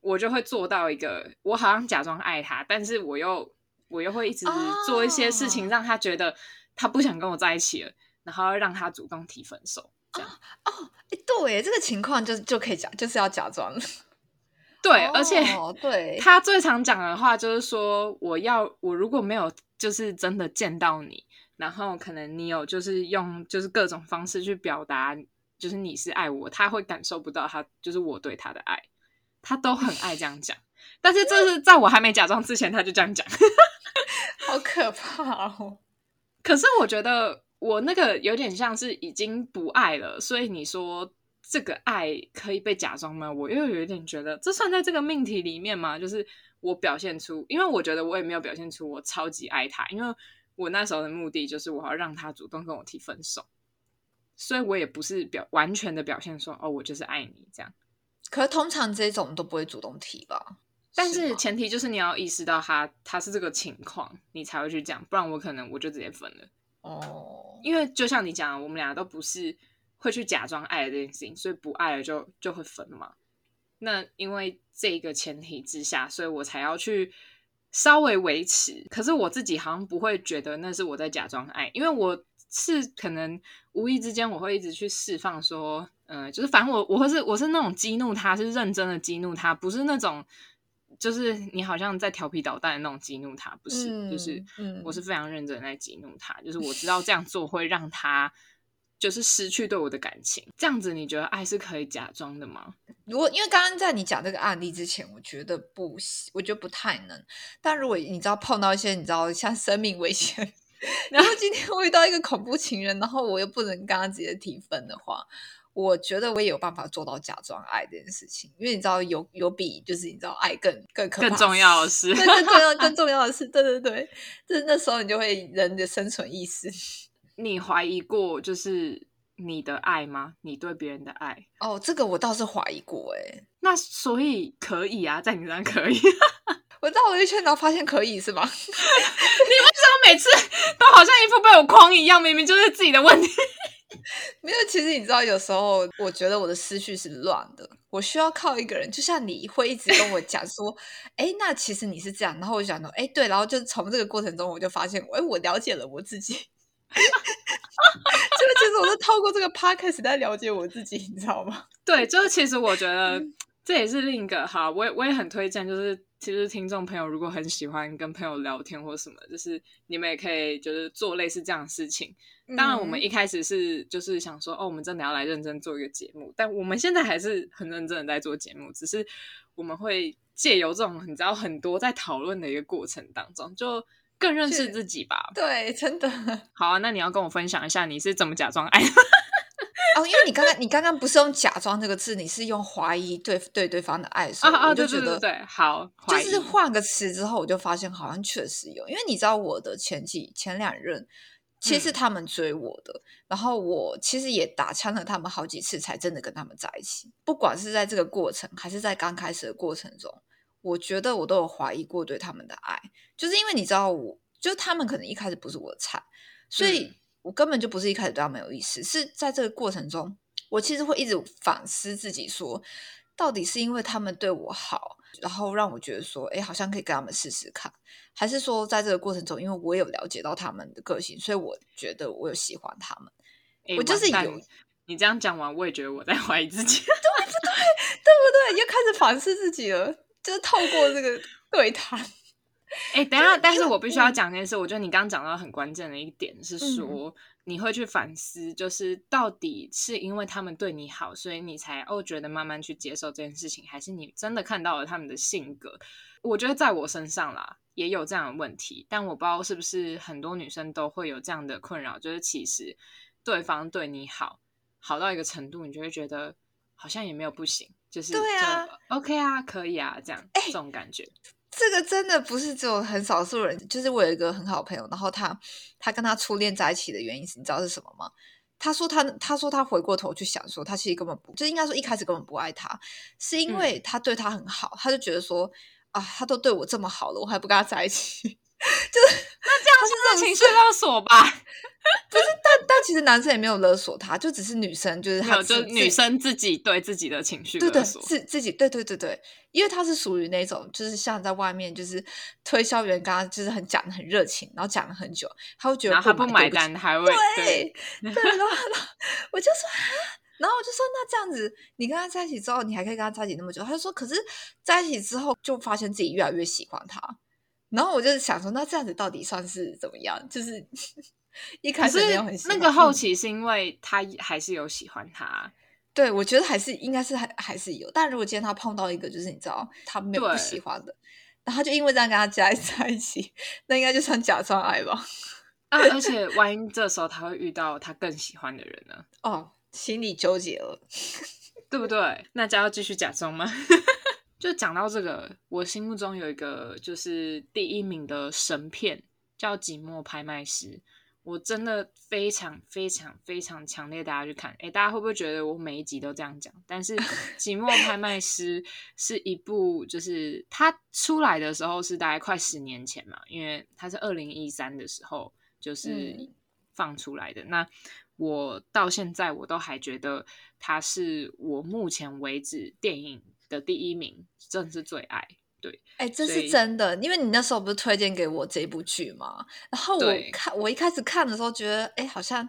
我就会做到一个，我好像假装爱他，但是我又。我又会一直做一些事情，哦让他觉得他不想跟我在一起了，然后让他主动提分手，这样。哦，哎，对，这个情况就就可以假，就是要假装。对，而且哦对，他最常讲的话就是说，我要我如果没有就是真的见到你，然后可能你有就是用就是各种方式去表达，就是你是爱我，他会感受不到他就是我对他的爱，他都很爱这样讲。但是这是在我还没假装之前，他就这样讲。好可怕哦。可是我觉得我那个有点像是已经不爱了，所以你说这个爱可以被假装吗？我又有一点觉得这算在这个命题里面吗？就是我表现出，因为我觉得我也没有表现出我超级爱他，因为我那时候的目的就是我要让他主动跟我提分手，所以我也不是表完全的表现说哦，我就是爱你这样。可是通常这种都不会主动提吧？但是前提就是你要意识到他他是这个情况，你才会去讲，不然我可能我就直接分了。哦，因为就像你讲的，我们俩都不是会去假装爱的这件事情，所以不爱了就就会分嘛。那因为这个前提之下，所以我才要去稍微维持。可是我自己好像不会觉得那是我在假装爱，因为我是可能无意之间我会一直去释放说，嗯、就是反正我我会是我是那种激怒他，是认真的激怒他，不是那种就是你好像在调皮捣蛋的那种激怒他，不是，嗯就是嗯我是非常认真的在激怒他，就是我知道这样做会让他就是失去对我的感情。这样子，你觉得爱是可以假装的吗？如果因为刚刚在你讲这个案例之前，我觉得不行，我觉得不太能。但如果你知道碰到一些你知道像生命危险，然后今天我遇到一个恐怖情人，然后我又不能跟他直接提分的话，我觉得我也有办法做到假装爱这件事情，因为你知道有有比就是你知道爱更更可怕更重要的是，对，更重要更重要的是，对对对，就是那时候你就会人的生存意识。你怀疑过就是你的爱吗？你对别人的爱？哦，这个我倒是怀疑过哎，那所以可以啊，在你身上可以。我绕了一圈，然后发现可以是吗？我每次都好像一副被我框一样，明明就是自己的问题。没有，其实你知道，有时候我觉得我的思绪是乱的，我我需要靠一个人，就像你会一直跟我讲说，哎，那其实你是这样，然后我就讲说，哎，对，然后就从这个过程中，我就发现，哎，我了解了我自己，就是其实我是透过这个 podcast 在了解我自己，你知道吗？对，就是其实我觉得这也是另一个哈，我也我也很推荐，就是其实听众朋友如果很喜欢跟朋友聊天或什么，就是你们也可以就是做类似这样的事情。当然，我们一开始是就是想说，哦，我们真的要来认真做一个节目，但我们现在还是很认真的在做节目，只是我们会借由这种你知道很多在讨论的一个过程当中，就更认识自己吧。对，真的。好啊，那你要跟我分享一下你是怎么假装爱？哦，因为你刚刚你刚刚不是用“假装”这个字，你是用怀疑对对对方的爱，所以我就觉得对好，就是换个词之后，我就发现好像确实有，因为你知道我的前几前两任。其实他们追我的，然后我其实也打枪了他们好几次，才真的跟他们在一起。不管是在这个过程，还是在刚开始的过程中，我觉得我都有怀疑过对他们的爱，就是因为你知道，我就他们可能一开始不是我的菜，所以我根本就不是一开始对他们有意思。是在这个过程中，我其实会一直反思自己，说到底是因为他们对我好。然后让我觉得说，哎，好像可以跟他们试试看，还是说在这个过程中，因为我有了解到他们的个性，所以我觉得我有喜欢他们。我就是有你这样讲完，我也觉得我在 怀疑自己，对不对？对不对？又开始反思自己了，就是透过这个 对谈。哎，等下，但是我必须要讲一件事，我觉得你刚刚讲到很关键的一点是说。你会去反思，就是到底是因为他们对你好，所以你才哦觉得慢慢去接受这件事情，还是你真的看到了他们的性格？我觉得在我身上啦也有这样的问题，但我不知道是不是很多女生都会有这样的困扰，就是其实对方对你好好到一个程度，你就会觉得好像也没有不行，就是对啊，OK 啊，可以啊，这样这种感觉。这个真的不是只有很少数人，就是我有一个很好朋友，然后他他跟他初恋在一起的原因是，你知道是什么吗？他说他他说他回过头去想说，他其实根本不就应该说一开始根本不爱他，是因为他对他很好，他就觉得说啊，他都对我这么好了，我还不跟他在一起。就是那这样是情绪勒索吧？不是，但但其实男生也没有勒索他，就只是女生就是还有，就女生自己对自己的情绪勒索，自自己对对对对，因为他是属于那种就是像在外面就是推销员，刚刚就是很讲的很热情，然后讲了很久，他会觉得他不买单，还会对对，然后我就说啊，然后我就说那这样子，你跟他在一起之后，你还可以跟他在一起那么久？他就说，可是在一起之后就发现自己越来越喜欢他。然后我就想说，那这样子到底算是怎么样？就是 一开始没有很那个好奇，是因为他还是有喜欢他。对，我觉得还是应该是还还是有。但如果今天他碰到一个，就是你知道他没有不喜欢的，然后就因为这样跟他加 在一起，那应该就算假装爱吧。啊，而且 万一这时候他会遇到他更喜欢的人呢？哦，心里纠结了，对不对？那就要继续假装吗？就讲到这个，我心目中有一个就是第一名的神片，叫《寂寞拍卖师》。我真的非常非常非常强烈大家去看。哎，大家会不会觉得我每一集都这样讲？但是《寂寞拍卖师》是一部，就是它出来的时候是大概快十年前嘛，因为它是二零一三的时候就是放出来的。那我到现在我都还觉得它是我目前为止电影。的第一名，真的是最爱，对，哎，这是真的，因为你那时候不是推荐给我这部剧吗？然后我看，我一开始看的时候觉得，哎，好像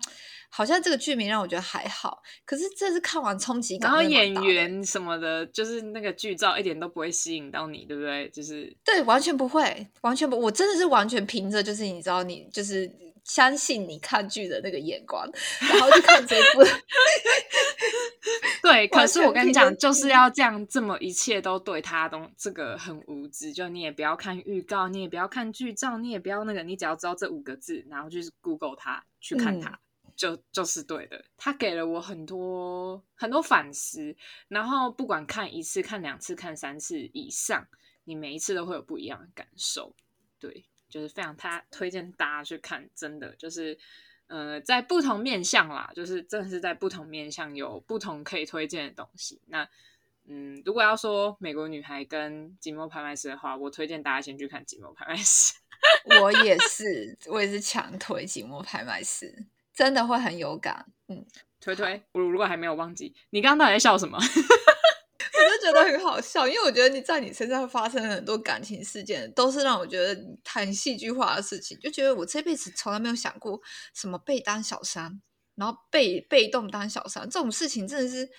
好像这个剧名让我觉得还好，可是这次看完冲击感，然后演员什么的，就是那个剧照一点都不会吸引到你，对不对？就是对，完全不会，完全不，我真的是完全凭着，就是你知道，你就是相信你看剧的那个眼光，然后去看这部。对，可是我跟你讲，就是要这样，这么一切都对他都这个很无知，就你也不要看预告，你也不要看剧照，你也不要那个，你只要知道这五个字，然后就是 Google 它去看它，就就是对的。他给了我很多很多反思，然后不管看一次、看两次、看三次以上，你每一次都会有不一样的感受。对，就是非常他推荐大家去看，真的就是。呃，在不同面向啦，就是真的是在不同面向有不同可以推荐的东西。那嗯，如果要说美国女孩跟寂寞拍卖师的话，我推荐大家先去看寂寞拍卖师。我也是，我也是强推寂寞拍卖师，真的会很有感。嗯，推推，我如果还没有忘记，你刚刚到底在笑什么？我就觉得很好笑，因为我觉得你在你身上发生了很多感情事件，都是让我觉得很戏剧化的事情，就觉得我这辈子从来没有想过什么被当小三，然后被被动当小三这种事情，真的是。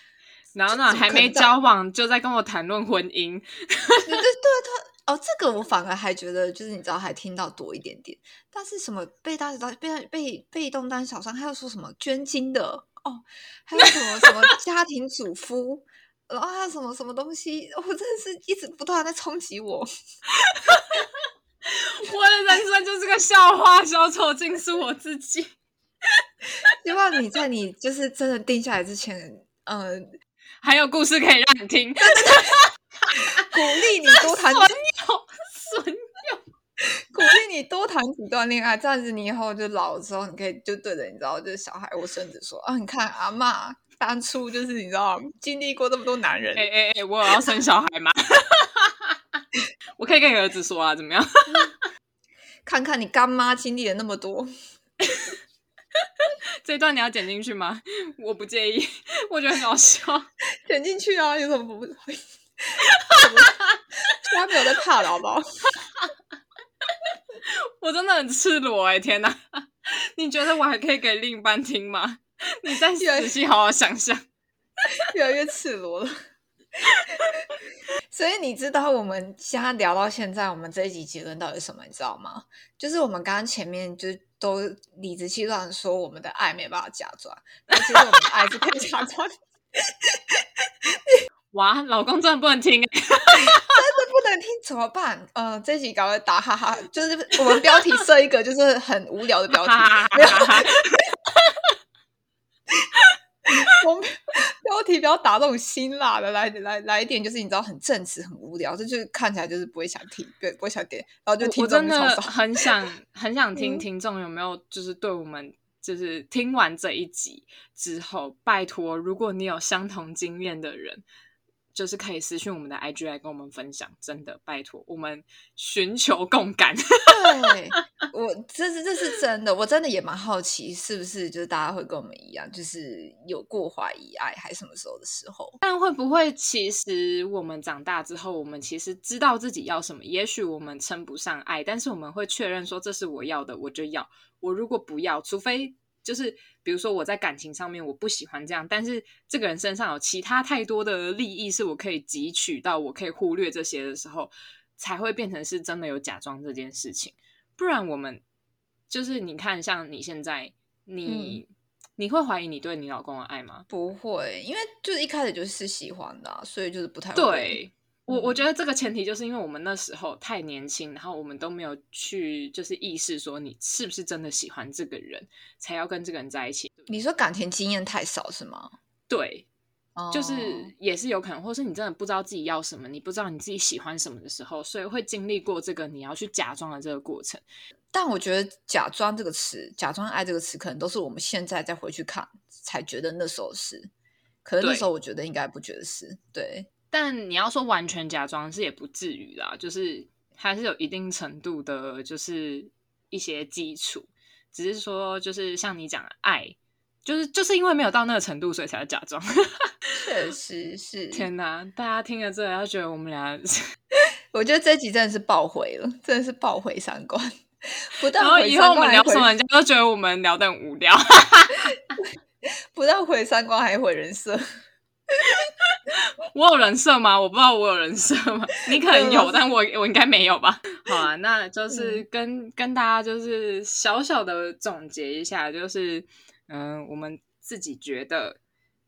然后呢，还没交往就在跟我谈论婚姻，对对对 他哦，这个我反而还觉得就是你知道还听到多一点点，但是什么被当小被被被动当小三，还有说什么捐精的哦，还有什么什么家庭主夫。然后还有什么什么东西，我真的是一直不断在冲击我。我的人生就是个笑话，小丑竟是我自己。希望你在你就是真的定下来之前，嗯，还有故事可以让你听。鼓励你多谈损友，损友，鼓励你多谈几段恋爱，这样子你以后就老了之后，你可以就对着你知道，就是小孩或孙子说啊，你看阿妈。当初就是你知道经历过这么多男人，哎哎哎，我有要生小孩吗？我可以跟你儿子说啊，怎么样？看看你干妈经历了那么多，这段你要剪进去吗？我不介意，我觉得很好笑，剪进去啊，有什么不会？他没有在怕的好不好？我真的很赤裸哎，天哪！你觉得我还可以给另一半听吗？你再仔细好好想想，越来越赤裸了。所以你知道我们现在聊到现在，我们这一集结论到底是什么？你知道吗？就是我们刚刚前面就是都理直气壮说我们的爱没办法假装，但其实我们的爱是可以假装。哇，老公真的不能听，真的不能听，怎么办？呃，这集搞快打哈哈，就是我们标题设一个就是很无聊的标题。我标题不要打这种辛辣的，来来来一点，就是你知道很正直、很无聊，这就是看起来就是不会想听，对，不会想点，然后就听。我真的很想很想听 听众有没有就是对我们就是听完这一集之后，拜托，如果你有相同经验的人。就是可以私信我们的 IG 来跟我们分享，真的拜托，我们寻求共感。对我，这是这是真的，我真的也蛮好奇，是不是就是大家会跟我们一样，就是有过怀疑爱，还什么时候的时候？但会不会其实我们长大之后，我们其实知道自己要什么？也许我们称不上爱，但是我们会确认说这是我要的，我就要。我如果不要，除非。就是比如说我在感情上面我不喜欢这样，但是这个人身上有其他太多的利益是我可以汲取到，我可以忽略这些的时候，才会变成是真的有假装这件事情。不然我们就是你看，像你现在，你你会怀疑你对你老公的爱吗？不会，因为就是一开始就是喜欢的，所以就是不太对。我我觉得这个前提就是因为我们那时候太年轻，然后我们都没有去就是意识说你是不是真的喜欢这个人，才要跟这个人在一起。你说感情经验太少是吗？对，就是也是有可能，或是你真的不知道自己要什么，你不知道你自己喜欢什么的时候，所以会经历过这个你要去假装的这个过程。但我觉得“假装”这个词，“假装爱”这个词，可能都是我们现在再回去看才觉得那时候是，可能那时候我觉得应该不觉得是对。但你要说完全假装是也不至于啦，就是还是有一定程度的，就是一些基础。只是说，就是像你讲的爱，就是就是因为没有到那个程度，所以才要假装。确实是。天哪，大家听了这，要觉得我们俩，我觉得这集真的是爆毁了，真的是爆毁三观。不但以后我们聊什么，人家都觉得我们聊的很无聊。不但毁三观，还毁人设。我有人设吗？我不知道我有人设吗？你可能有，但我我应该没有吧。好啊，那就是跟跟大家就是小小的总结一下，就是嗯，我们自己觉得，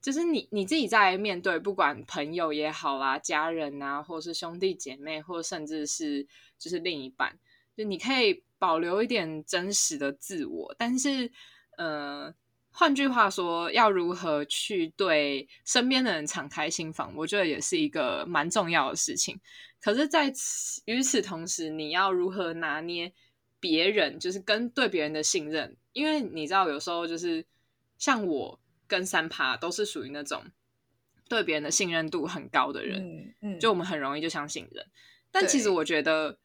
就是你你自己在面对不管朋友也好啦，家人啊，或是兄弟姐妹，或甚至是就是另一半，就你可以保留一点真实的自我，但是呃。换句话说，要如何去对身边的人敞开心房，我觉得也是一个蛮重要的事情。可是，在此与此同时，你要如何拿捏别人，就是跟对别人的信任？因为你知道，有时候就是像我跟三趴都是属于那种对别人的信任度很高的人，嗯，就我们很容易就相信人。但其实我觉得，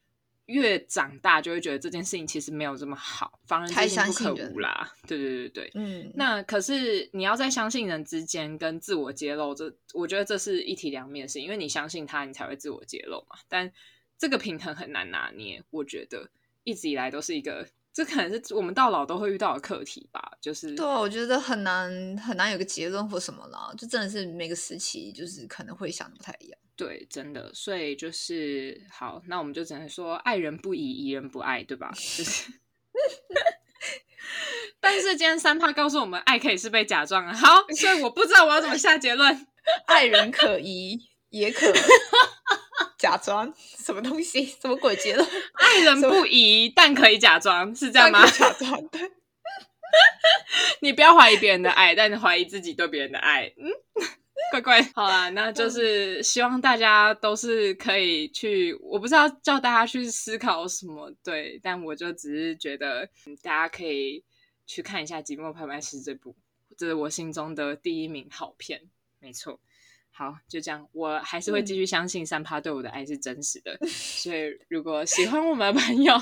越长大就会觉得这件事情其实没有这么好，防人之心不可无啦。对对对对，嗯，那可是你要在相信人之间跟自我揭露，这我觉得这是一体两面的事，因为你相信他，你才会自我揭露嘛。但这个平衡很难拿捏，我觉得一直以来都是一个。这可能是我们到老都会遇到的课题吧，就是对，我觉得很难很难有个结论或什么啦，就真的是每个时期就是可能会想的不太一样。对，真的，所以就是好，那我们就只能说爱人不疑，疑人不爱，对吧？就是，但是今天三趴告诉我们，爱可以是被假装啊。好，所以我不知道我要怎么下结论，爱人可疑，也可。假装什么东西？什么鬼结论？爱人不疑，但可以假装，是这样吗？假装对。你不要怀疑别人的爱，但你怀疑自己对别人的爱。嗯，乖乖，好啦，那就是希望大家都是可以去，我不知道叫大家去思考什么，对，但我就只是觉得大家可以去看一下《寂寞拍卖师》这部，这是我心中的第一名好片，没错。好，就这样，我还是会继续相信三趴对我的爱是真实的。所以，如果喜欢我们的朋友，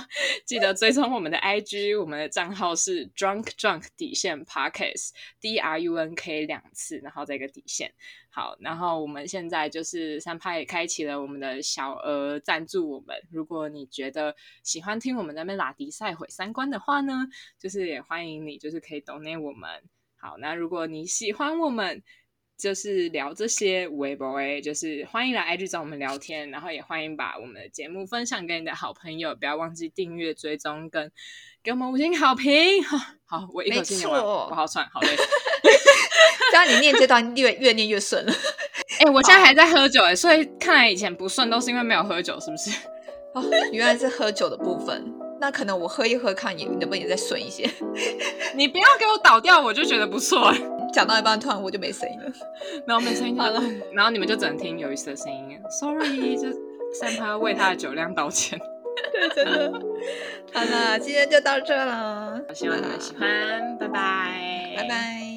记得追踪我们的 IG，我们的账号是 Drunk Drunk 底线 Parkes，D R U N K 两次，然后再一个底线。好，然后我们现在就是三趴也开启了我们的小额赞助，我们如果你觉得喜欢听我们那边拉迪赛毁三观的话呢，就是也欢迎你，就是可以 donate 我们。好，那如果你喜欢我们。就是聊这些微博诶，就是欢迎来 IG 找我们聊天，然后也欢迎把我们的节目分享给你的好朋友，不要忘记订阅、追踪跟给我们五星好评。好，我一口气念完，我好喘，好累。这样你念这段越越念越顺了。哎，我现在还在喝酒哎，所以看来以前不顺都是因为没有喝酒，是不是？哦，原来是喝酒的部分。那可能我喝一喝，看也能不能也再顺一些。你不要给我倒掉，我就觉得不错。讲到一半，突然我就没声音了，没有没声音了，然后你们就只能听有意思的声音。Sorry，就向他为他的酒量道歉。对，真的。好了，今天就到这了，希望你们喜欢，拜拜，拜拜。